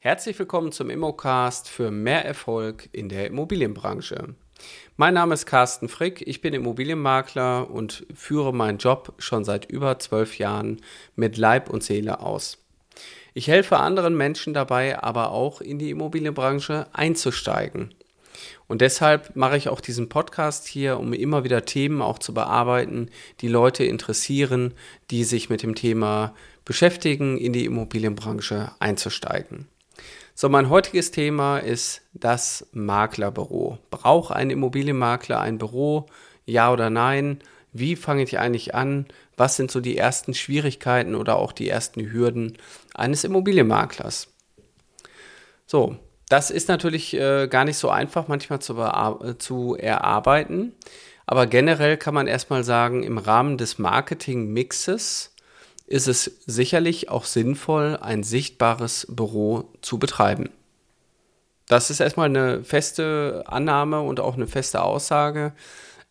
Herzlich willkommen zum Immocast für mehr Erfolg in der Immobilienbranche. Mein Name ist Carsten Frick, ich bin Immobilienmakler und führe meinen Job schon seit über zwölf Jahren mit Leib und Seele aus. Ich helfe anderen Menschen dabei, aber auch in die Immobilienbranche einzusteigen. Und deshalb mache ich auch diesen Podcast hier, um immer wieder Themen auch zu bearbeiten, die Leute interessieren, die sich mit dem Thema beschäftigen, in die Immobilienbranche einzusteigen. So, mein heutiges Thema ist das Maklerbüro. Braucht ein Immobilienmakler ein Büro? Ja oder nein? Wie fange ich eigentlich an? Was sind so die ersten Schwierigkeiten oder auch die ersten Hürden eines Immobilienmaklers? So, das ist natürlich äh, gar nicht so einfach manchmal zu, zu erarbeiten. Aber generell kann man erstmal sagen, im Rahmen des Marketing-Mixes ist es sicherlich auch sinnvoll, ein sichtbares Büro zu betreiben. Das ist erstmal eine feste Annahme und auch eine feste Aussage.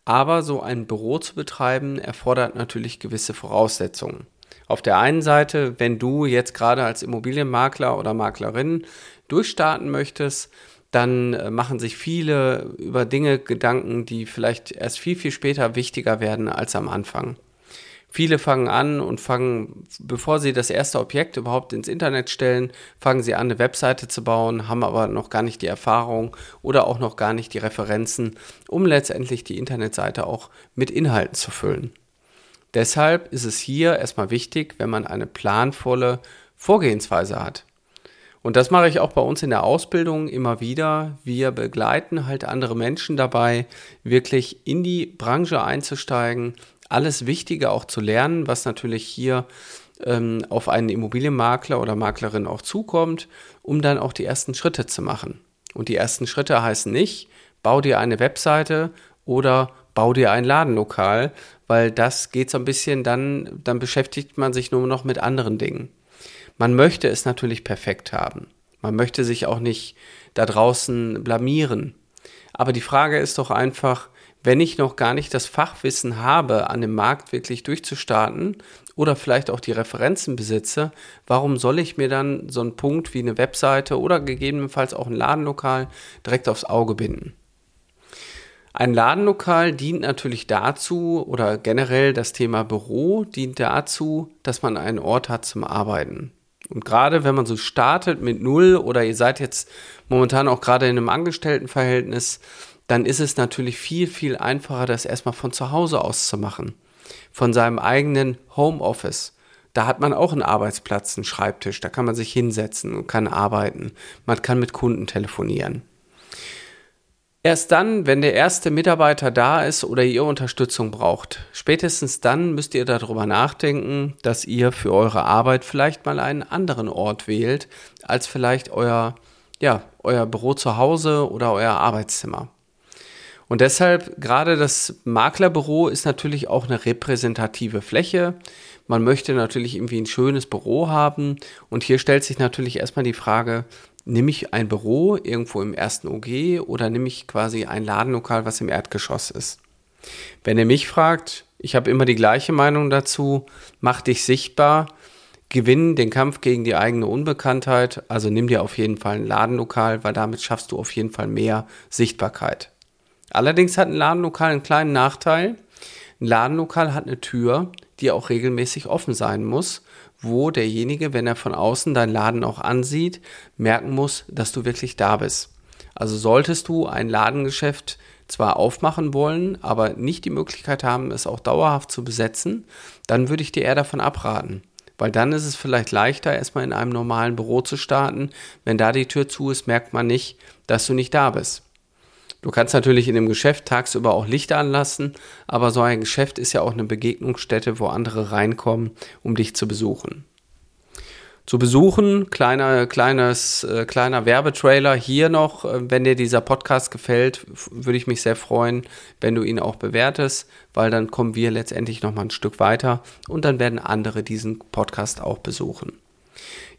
Aber so ein Büro zu betreiben erfordert natürlich gewisse Voraussetzungen. Auf der einen Seite, wenn du jetzt gerade als Immobilienmakler oder Maklerin durchstarten möchtest, dann äh, machen sich viele über Dinge Gedanken, die vielleicht erst viel, viel später wichtiger werden als am Anfang. Viele fangen an und fangen, bevor sie das erste Objekt überhaupt ins Internet stellen, fangen sie an, eine Webseite zu bauen, haben aber noch gar nicht die Erfahrung oder auch noch gar nicht die Referenzen, um letztendlich die Internetseite auch mit Inhalten zu füllen. Deshalb ist es hier erstmal wichtig, wenn man eine planvolle Vorgehensweise hat. Und das mache ich auch bei uns in der Ausbildung immer wieder. Wir begleiten halt andere Menschen dabei, wirklich in die Branche einzusteigen, alles Wichtige auch zu lernen, was natürlich hier ähm, auf einen Immobilienmakler oder Maklerin auch zukommt, um dann auch die ersten Schritte zu machen. Und die ersten Schritte heißen nicht, bau dir eine Webseite oder bau dir ein Ladenlokal, weil das geht so ein bisschen dann, dann beschäftigt man sich nur noch mit anderen Dingen. Man möchte es natürlich perfekt haben. Man möchte sich auch nicht da draußen blamieren. Aber die Frage ist doch einfach, wenn ich noch gar nicht das Fachwissen habe, an dem Markt wirklich durchzustarten oder vielleicht auch die Referenzen besitze, warum soll ich mir dann so einen Punkt wie eine Webseite oder gegebenenfalls auch ein Ladenlokal direkt aufs Auge binden? Ein Ladenlokal dient natürlich dazu oder generell das Thema Büro dient dazu, dass man einen Ort hat zum Arbeiten. Und gerade wenn man so startet mit Null oder ihr seid jetzt momentan auch gerade in einem Angestelltenverhältnis, dann ist es natürlich viel, viel einfacher, das erstmal von zu Hause aus zu machen. Von seinem eigenen Homeoffice. Da hat man auch einen Arbeitsplatz, einen Schreibtisch, da kann man sich hinsetzen und kann arbeiten. Man kann mit Kunden telefonieren. Erst dann, wenn der erste Mitarbeiter da ist oder ihr Unterstützung braucht, spätestens dann müsst ihr darüber nachdenken, dass ihr für eure Arbeit vielleicht mal einen anderen Ort wählt, als vielleicht euer, ja, euer Büro zu Hause oder euer Arbeitszimmer. Und deshalb, gerade das Maklerbüro ist natürlich auch eine repräsentative Fläche. Man möchte natürlich irgendwie ein schönes Büro haben. Und hier stellt sich natürlich erstmal die Frage, nehme ich ein Büro irgendwo im ersten OG oder nehme ich quasi ein Ladenlokal, was im Erdgeschoss ist? Wenn ihr mich fragt, ich habe immer die gleiche Meinung dazu, mach dich sichtbar, gewinn den Kampf gegen die eigene Unbekanntheit, also nimm dir auf jeden Fall ein Ladenlokal, weil damit schaffst du auf jeden Fall mehr Sichtbarkeit. Allerdings hat ein Ladenlokal einen kleinen Nachteil. Ein Ladenlokal hat eine Tür, die auch regelmäßig offen sein muss, wo derjenige, wenn er von außen deinen Laden auch ansieht, merken muss, dass du wirklich da bist. Also solltest du ein Ladengeschäft zwar aufmachen wollen, aber nicht die Möglichkeit haben, es auch dauerhaft zu besetzen, dann würde ich dir eher davon abraten. Weil dann ist es vielleicht leichter, erstmal in einem normalen Büro zu starten. Wenn da die Tür zu ist, merkt man nicht, dass du nicht da bist. Du kannst natürlich in dem Geschäft tagsüber auch Licht anlassen, aber so ein Geschäft ist ja auch eine Begegnungsstätte, wo andere reinkommen, um dich zu besuchen. Zu besuchen, kleiner, kleines, äh, kleiner Werbetrailer hier noch. Äh, wenn dir dieser Podcast gefällt, würde ich mich sehr freuen, wenn du ihn auch bewertest, weil dann kommen wir letztendlich nochmal ein Stück weiter und dann werden andere diesen Podcast auch besuchen.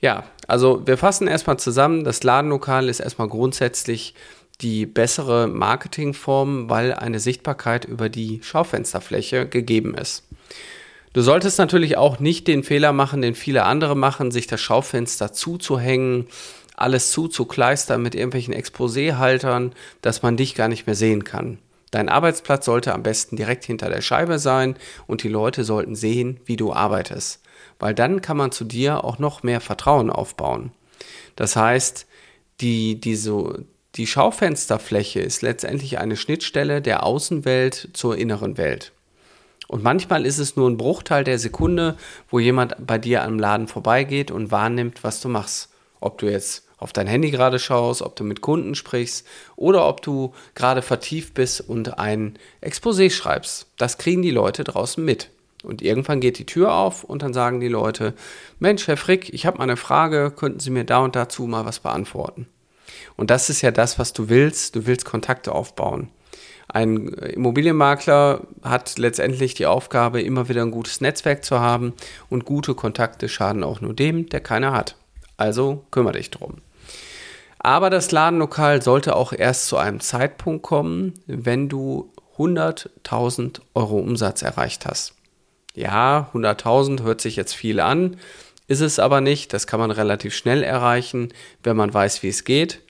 Ja, also wir fassen erstmal zusammen. Das Ladenlokal ist erstmal grundsätzlich die bessere Marketingform, weil eine Sichtbarkeit über die Schaufensterfläche gegeben ist. Du solltest natürlich auch nicht den Fehler machen, den viele andere machen, sich das Schaufenster zuzuhängen, alles zuzukleistern mit irgendwelchen Exposéhaltern, dass man dich gar nicht mehr sehen kann. Dein Arbeitsplatz sollte am besten direkt hinter der Scheibe sein und die Leute sollten sehen, wie du arbeitest, weil dann kann man zu dir auch noch mehr Vertrauen aufbauen. Das heißt, die, diese, die Schaufensterfläche ist letztendlich eine Schnittstelle der Außenwelt zur inneren Welt. Und manchmal ist es nur ein Bruchteil der Sekunde, wo jemand bei dir am Laden vorbeigeht und wahrnimmt, was du machst. Ob du jetzt auf dein Handy gerade schaust, ob du mit Kunden sprichst oder ob du gerade vertieft bist und ein Exposé schreibst. Das kriegen die Leute draußen mit. Und irgendwann geht die Tür auf und dann sagen die Leute, Mensch, Herr Frick, ich habe mal eine Frage, könnten Sie mir da und dazu mal was beantworten? Und das ist ja das, was du willst. Du willst Kontakte aufbauen. Ein Immobilienmakler hat letztendlich die Aufgabe, immer wieder ein gutes Netzwerk zu haben und gute Kontakte schaden auch nur dem, der keine hat. Also kümmere dich drum. Aber das Ladenlokal sollte auch erst zu einem Zeitpunkt kommen, wenn du 100.000 Euro Umsatz erreicht hast. Ja, 100.000 hört sich jetzt viel an, ist es aber nicht. Das kann man relativ schnell erreichen, wenn man weiß, wie es geht.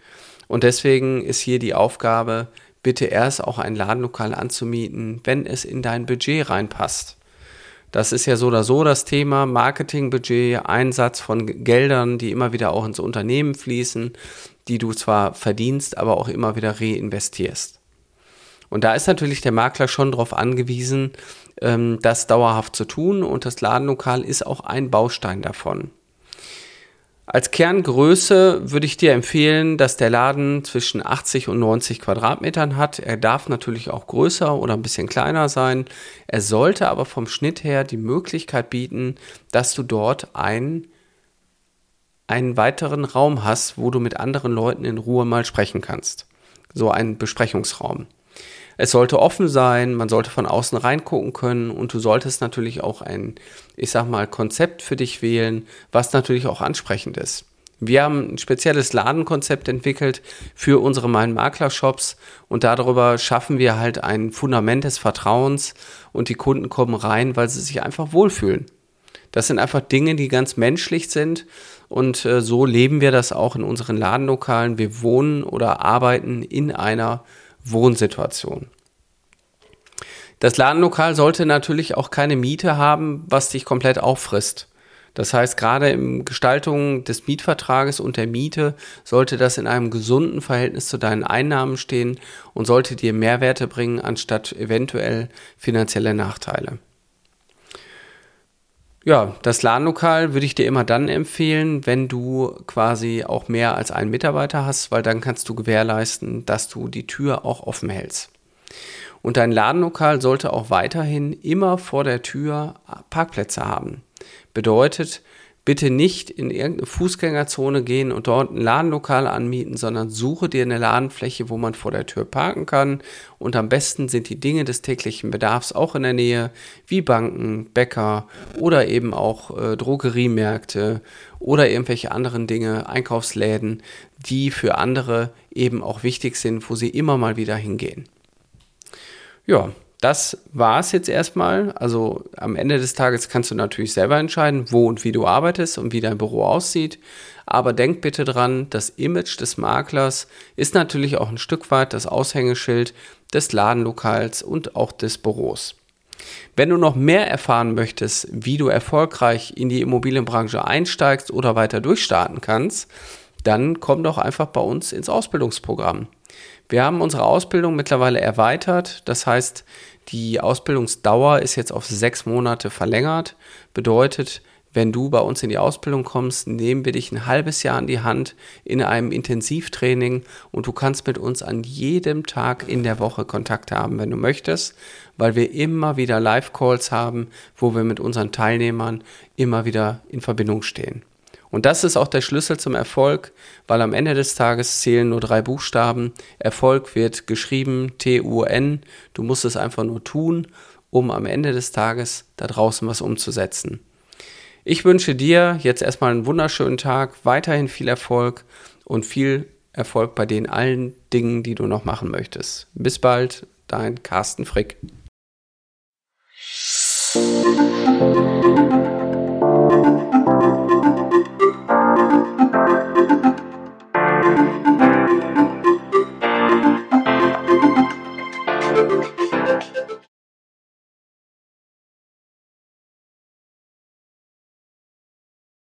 Und deswegen ist hier die Aufgabe, bitte erst auch ein Ladenlokal anzumieten, wenn es in dein Budget reinpasst. Das ist ja so oder so das Thema Marketingbudget, Einsatz von Geldern, die immer wieder auch ins Unternehmen fließen, die du zwar verdienst, aber auch immer wieder reinvestierst. Und da ist natürlich der Makler schon darauf angewiesen, das dauerhaft zu tun und das Ladenlokal ist auch ein Baustein davon. Als Kerngröße würde ich dir empfehlen, dass der Laden zwischen 80 und 90 Quadratmetern hat. Er darf natürlich auch größer oder ein bisschen kleiner sein. Er sollte aber vom Schnitt her die Möglichkeit bieten, dass du dort einen, einen weiteren Raum hast, wo du mit anderen Leuten in Ruhe mal sprechen kannst. So ein Besprechungsraum. Es sollte offen sein, man sollte von außen reingucken können und du solltest natürlich auch ein, ich sag mal, Konzept für dich wählen, was natürlich auch ansprechend ist. Wir haben ein spezielles Ladenkonzept entwickelt für unsere Mein Makler Shops und darüber schaffen wir halt ein Fundament des Vertrauens und die Kunden kommen rein, weil sie sich einfach wohlfühlen. Das sind einfach Dinge, die ganz menschlich sind und äh, so leben wir das auch in unseren Ladenlokalen. Wir wohnen oder arbeiten in einer Wohnsituation. Das Ladenlokal sollte natürlich auch keine Miete haben, was dich komplett auffrisst. Das heißt, gerade im Gestaltung des Mietvertrages und der Miete sollte das in einem gesunden Verhältnis zu deinen Einnahmen stehen und sollte dir Mehrwerte bringen, anstatt eventuell finanzielle Nachteile. Ja, das Ladenlokal würde ich dir immer dann empfehlen, wenn du quasi auch mehr als einen Mitarbeiter hast, weil dann kannst du gewährleisten, dass du die Tür auch offen hältst. Und dein Ladenlokal sollte auch weiterhin immer vor der Tür Parkplätze haben. Bedeutet, bitte nicht in irgendeine Fußgängerzone gehen und dort ein Ladenlokal anmieten, sondern suche dir eine Ladenfläche, wo man vor der Tür parken kann. Und am besten sind die Dinge des täglichen Bedarfs auch in der Nähe, wie Banken, Bäcker oder eben auch äh, Drogeriemärkte oder irgendwelche anderen Dinge, Einkaufsläden, die für andere eben auch wichtig sind, wo sie immer mal wieder hingehen. Ja, das war es jetzt erstmal. Also am Ende des Tages kannst du natürlich selber entscheiden, wo und wie du arbeitest und wie dein Büro aussieht. Aber denk bitte dran, das Image des Maklers ist natürlich auch ein Stück weit das Aushängeschild des Ladenlokals und auch des Büros. Wenn du noch mehr erfahren möchtest, wie du erfolgreich in die Immobilienbranche einsteigst oder weiter durchstarten kannst, dann komm doch einfach bei uns ins Ausbildungsprogramm. Wir haben unsere Ausbildung mittlerweile erweitert. Das heißt, die Ausbildungsdauer ist jetzt auf sechs Monate verlängert. Bedeutet, wenn du bei uns in die Ausbildung kommst, nehmen wir dich ein halbes Jahr an die Hand in einem Intensivtraining und du kannst mit uns an jedem Tag in der Woche Kontakt haben, wenn du möchtest, weil wir immer wieder Live-Calls haben, wo wir mit unseren Teilnehmern immer wieder in Verbindung stehen. Und das ist auch der Schlüssel zum Erfolg, weil am Ende des Tages zählen nur drei Buchstaben. Erfolg wird geschrieben T-U-N. Du musst es einfach nur tun, um am Ende des Tages da draußen was umzusetzen. Ich wünsche dir jetzt erstmal einen wunderschönen Tag, weiterhin viel Erfolg und viel Erfolg bei den allen Dingen, die du noch machen möchtest. Bis bald, dein Carsten Frick.